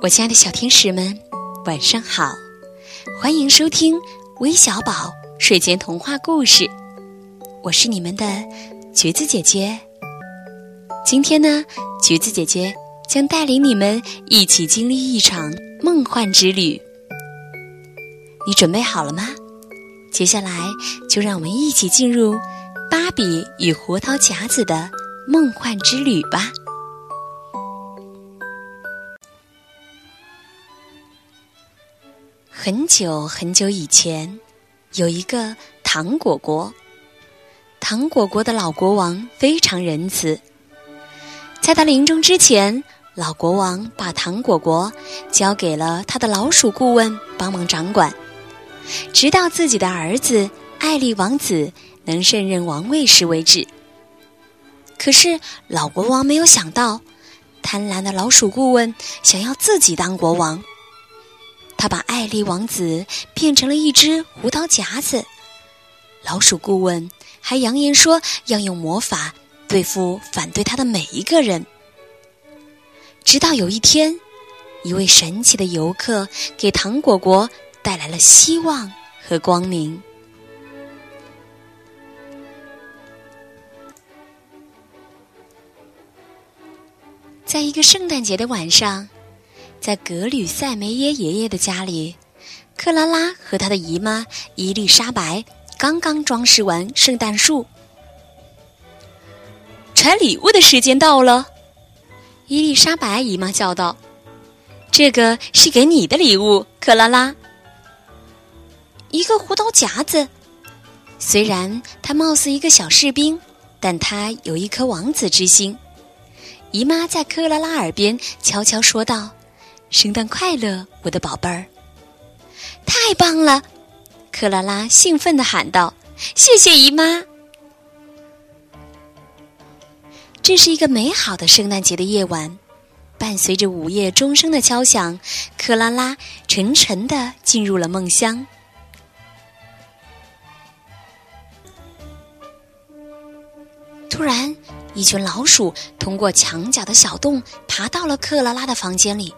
我亲爱的小天使们，晚上好！欢迎收听微小宝睡前童话故事，我是你们的橘子姐姐。今天呢，橘子姐姐将带领你们一起经历一场梦幻之旅。你准备好了吗？接下来就让我们一起进入芭比与胡桃夹子的梦幻之旅吧。很久很久以前，有一个糖果国。糖果国的老国王非常仁慈，在他临终之前，老国王把糖果国交给了他的老鼠顾问帮忙掌管，直到自己的儿子艾利王子能胜任王位时为止。可是老国王没有想到，贪婪的老鼠顾问想要自己当国王。他把艾丽王子变成了一只胡桃夹子，老鼠顾问还扬言说要用魔法对付反对他的每一个人。直到有一天，一位神奇的游客给糖果国带来了希望和光明。在一个圣诞节的晚上。在格吕塞梅耶爷爷的家里，克拉拉和她的姨妈伊丽莎白刚刚装饰完圣诞树。拆礼物的时间到了，伊丽莎白姨妈叫道：“这个是给你的礼物，克拉拉。一个胡桃夹子。虽然他貌似一个小士兵，但他有一颗王子之心。”姨妈在克拉拉耳边悄悄说道。圣诞快乐，我的宝贝儿！太棒了，克拉拉兴奋地喊道：“谢谢姨妈！”这是一个美好的圣诞节的夜晚，伴随着午夜钟声的敲响，克拉拉沉沉的进入了梦乡。突然，一群老鼠通过墙角的小洞爬到了克拉拉的房间里。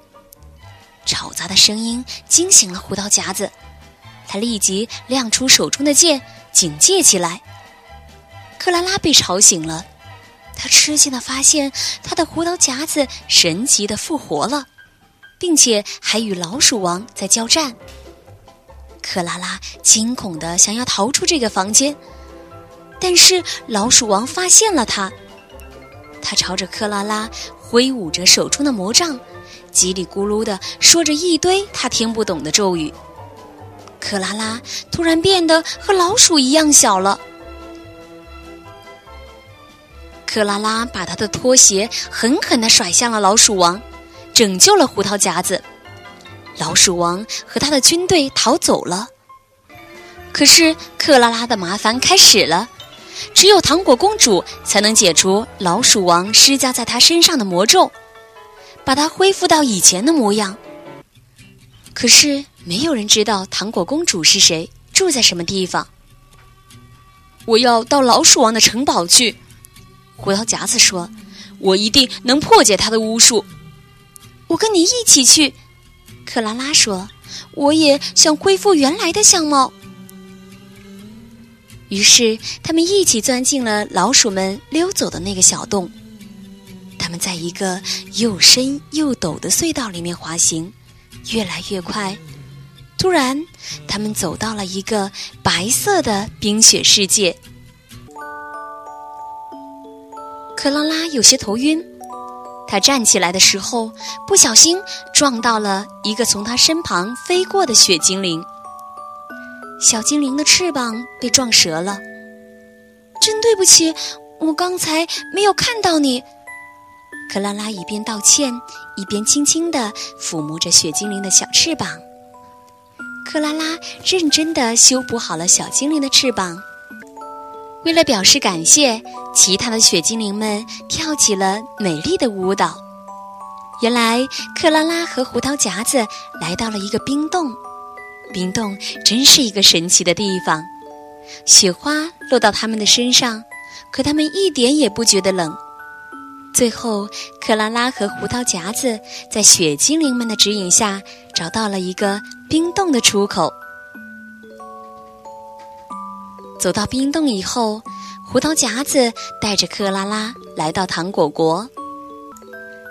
吵杂的声音惊醒了胡桃夹子，他立即亮出手中的剑，警戒起来。克拉拉被吵醒了，他吃惊的发现他的胡桃夹子神奇的复活了，并且还与老鼠王在交战。克拉拉惊恐的想要逃出这个房间，但是老鼠王发现了他，他朝着克拉拉挥舞着手中的魔杖。叽里咕噜的说着一堆他听不懂的咒语。克拉拉突然变得和老鼠一样小了。克拉拉把他的拖鞋狠狠的甩向了老鼠王，拯救了胡桃夹子。老鼠王和他的军队逃走了。可是克拉拉的麻烦开始了，只有糖果公主才能解除老鼠王施加在她身上的魔咒。把她恢复到以前的模样。可是没有人知道糖果公主是谁，住在什么地方。我要到老鼠王的城堡去，胡桃夹子说：“我一定能破解他的巫术。”我跟你一起去，克拉拉说：“我也想恢复原来的相貌。”于是他们一起钻进了老鼠们溜走的那个小洞。他们在一个又深又陡的隧道里面滑行，越来越快。突然，他们走到了一个白色的冰雪世界。克拉拉有些头晕，她站起来的时候不小心撞到了一个从她身旁飞过的雪精灵。小精灵的翅膀被撞折了。真对不起，我刚才没有看到你。克拉拉一边道歉，一边轻轻地抚摸着雪精灵的小翅膀。克拉拉认真地修补好了小精灵的翅膀。为了表示感谢，其他的雪精灵们跳起了美丽的舞蹈。原来，克拉拉和胡桃夹子来到了一个冰洞。冰洞真是一个神奇的地方，雪花落到他们的身上，可他们一点也不觉得冷。最后，克拉拉和胡桃夹子在雪精灵们的指引下，找到了一个冰洞的出口。走到冰洞以后，胡桃夹子带着克拉拉来到糖果国。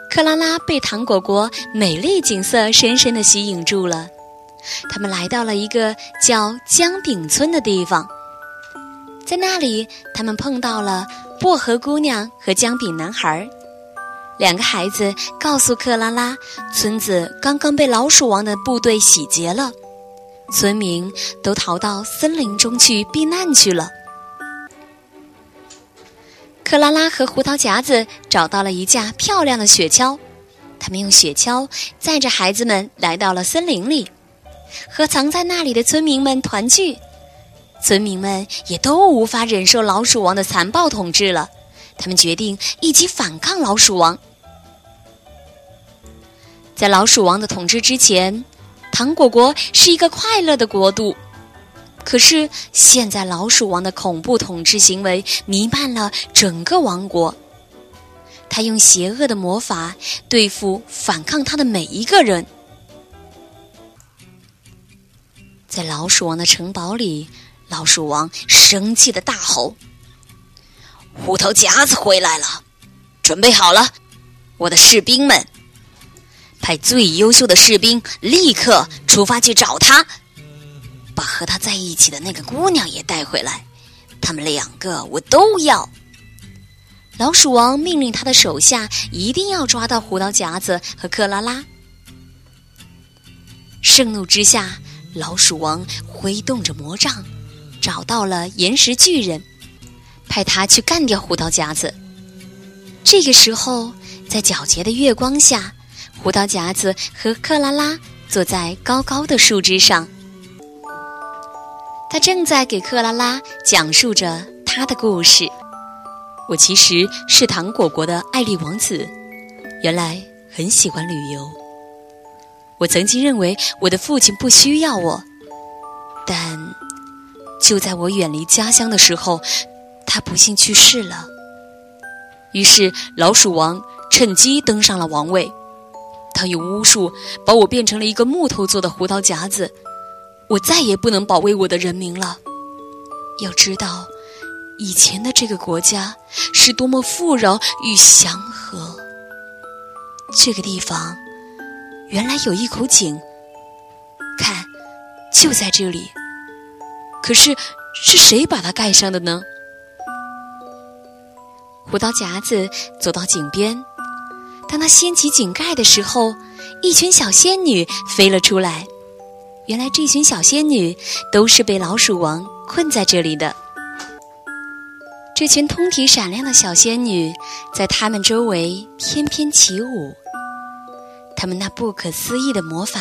克拉拉被糖果国美丽景色深深的吸引住了。他们来到了一个叫姜饼村的地方，在那里，他们碰到了。薄荷姑娘和姜饼男孩，两个孩子告诉克拉拉，村子刚刚被老鼠王的部队洗劫了，村民都逃到森林中去避难去了。克拉拉和胡桃夹子找到了一架漂亮的雪橇，他们用雪橇载着孩子们来到了森林里，和藏在那里的村民们团聚。村民们也都无法忍受老鼠王的残暴统治了，他们决定一起反抗老鼠王。在老鼠王的统治之前，糖果国是一个快乐的国度。可是现在，老鼠王的恐怖统治行为弥漫了整个王国，他用邪恶的魔法对付反抗他的每一个人。在老鼠王的城堡里。老鼠王生气的大吼：“虎头夹子回来了，准备好了，我的士兵们，派最优秀的士兵立刻出发去找他，把和他在一起的那个姑娘也带回来，他们两个我都要。”老鼠王命令他的手下一定要抓到胡桃夹子和克拉拉。盛怒之下，老鼠王挥动着魔杖。找到了岩石巨人，派他去干掉胡桃夹子。这个时候，在皎洁的月光下，胡桃夹子和克拉拉坐在高高的树枝上。他正在给克拉拉讲述着他的故事。我其实是糖果国的艾丽王子，原来很喜欢旅游。我曾经认为我的父亲不需要我，但。就在我远离家乡的时候，他不幸去世了。于是老鼠王趁机登上了王位，他用巫术把我变成了一个木头做的胡桃夹子，我再也不能保卫我的人民了。要知道，以前的这个国家是多么富饶与祥和。这个地方原来有一口井，看，就在这里。可是，是谁把它盖上的呢？胡桃夹子走到井边，当他掀起井盖的时候，一群小仙女飞了出来。原来，这群小仙女都是被老鼠王困在这里的。这群通体闪亮的小仙女在他们周围翩翩起舞，他们那不可思议的魔法，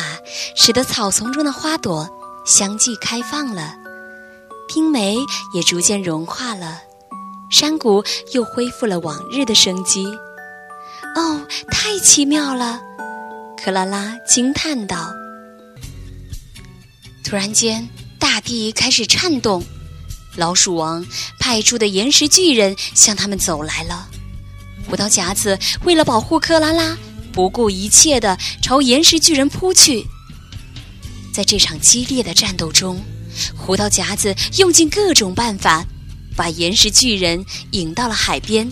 使得草丛中的花朵相继开放了。冰梅也逐渐融化了，山谷又恢复了往日的生机。哦，太奇妙了！克拉拉惊叹道。突然间，大地开始颤动，老鼠王派出的岩石巨人向他们走来了。胡桃夹子为了保护克拉拉，不顾一切地朝岩石巨人扑去。在这场激烈的战斗中，胡桃夹子用尽各种办法，把岩石巨人引到了海边。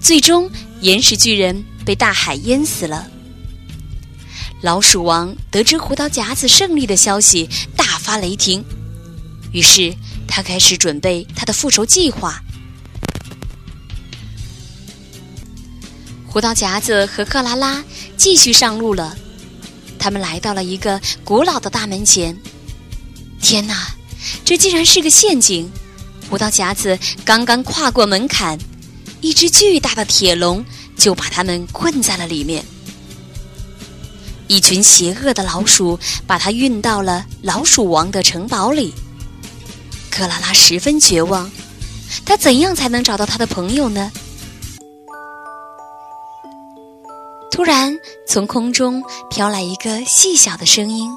最终，岩石巨人被大海淹死了。老鼠王得知胡桃夹子胜利的消息，大发雷霆。于是，他开始准备他的复仇计划。胡桃夹子和克拉拉继续上路了。他们来到了一个古老的大门前。天哪，这竟然是个陷阱！胡桃夹子刚刚跨过门槛，一只巨大的铁笼就把他们困在了里面。一群邪恶的老鼠把他运到了老鼠王的城堡里。克拉拉十分绝望，他怎样才能找到他的朋友呢？突然，从空中飘来一个细小的声音，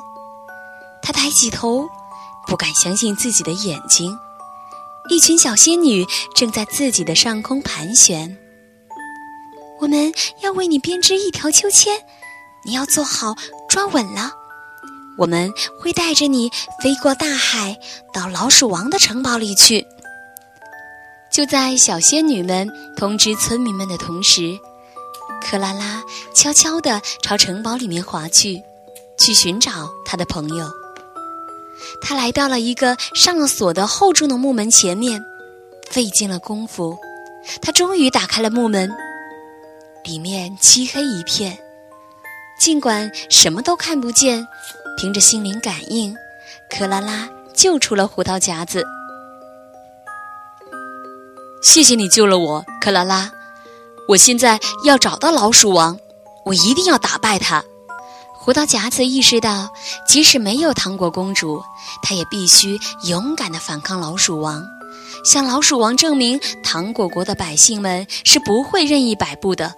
他抬起头。不敢相信自己的眼睛，一群小仙女正在自己的上空盘旋。我们要为你编织一条秋千，你要做好抓稳了。我们会带着你飞过大海，到老鼠王的城堡里去。就在小仙女们通知村民们的同时，克拉拉悄悄地朝城堡里面滑去，去寻找她的朋友。她来到了一个上了锁的厚重的木门前面，费尽了功夫，她终于打开了木门。里面漆黑一片，尽管什么都看不见，凭着心灵感应，克拉拉救出了胡桃夹子。谢谢你救了我，克拉拉。我现在要找到老鼠王，我一定要打败他。胡桃夹子意识到，即使没有糖果公主，他也必须勇敢地反抗老鼠王，向老鼠王证明糖果国的百姓们是不会任意摆布的。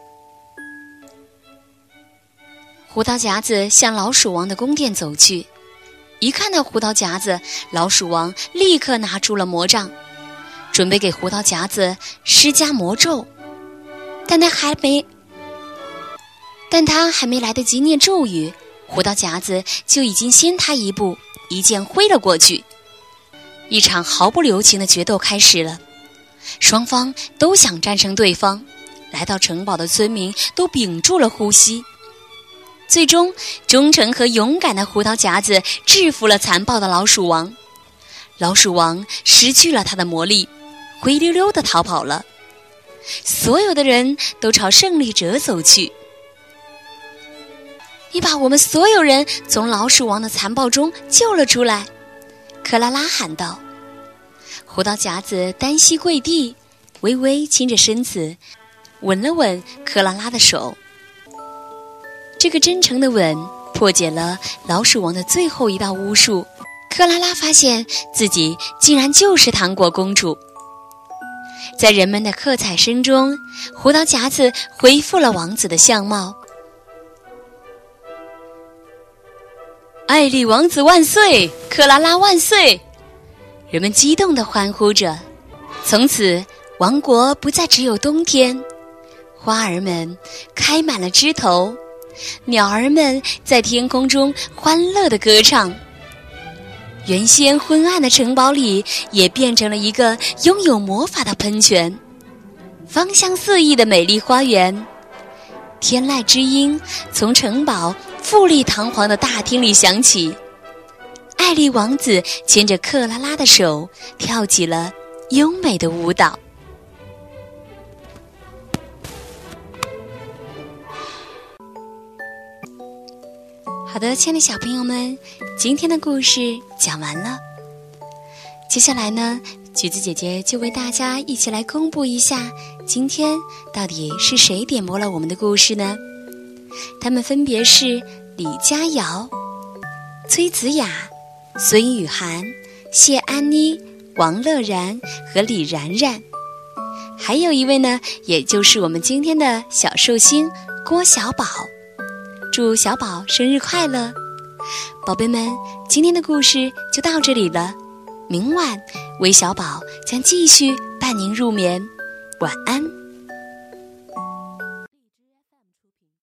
胡桃夹子向老鼠王的宫殿走去，一看到胡桃夹子，老鼠王立刻拿出了魔杖，准备给胡桃夹子施加魔咒。但他还没，但他还没来得及念咒语，胡桃夹子就已经先他一步，一剑挥了过去。一场毫不留情的决斗开始了，双方都想战胜对方。来到城堡的村民都屏住了呼吸。最终，忠诚和勇敢的胡桃夹子制服了残暴的老鼠王。老鼠王失去了他的魔力，灰溜溜的逃跑了。所有的人都朝胜利者走去。你把我们所有人从老鼠王的残暴中救了出来，克拉拉喊道。胡桃夹子单膝跪地，微微倾着身子，吻了吻克拉拉的手。这个真诚的吻破解了老鼠王的最后一道巫术，克拉拉发现自己竟然就是糖果公主。在人们的喝彩声中，胡桃夹子恢复了王子的相貌。艾丽王子万岁，克拉拉万岁！人们激动地欢呼着。从此，王国不再只有冬天，花儿们开满了枝头。鸟儿们在天空中欢乐地歌唱。原先昏暗的城堡里也变成了一个拥有魔法的喷泉，芳香四溢的美丽花园。天籁之音从城堡富丽堂皇的大厅里响起。艾丽王子牵着克拉拉的手，跳起了优美的舞蹈。好的，亲爱的小朋友们，今天的故事讲完了。接下来呢，橘子姐姐就为大家一起来公布一下，今天到底是谁点播了我们的故事呢？他们分别是李佳瑶、崔子雅、孙雨涵、谢安妮、王乐然和李然然，还有一位呢，也就是我们今天的小寿星郭小宝。祝小宝生日快乐，宝贝们！今天的故事就到这里了。明晚，韦小宝将继续伴您入眠，晚安。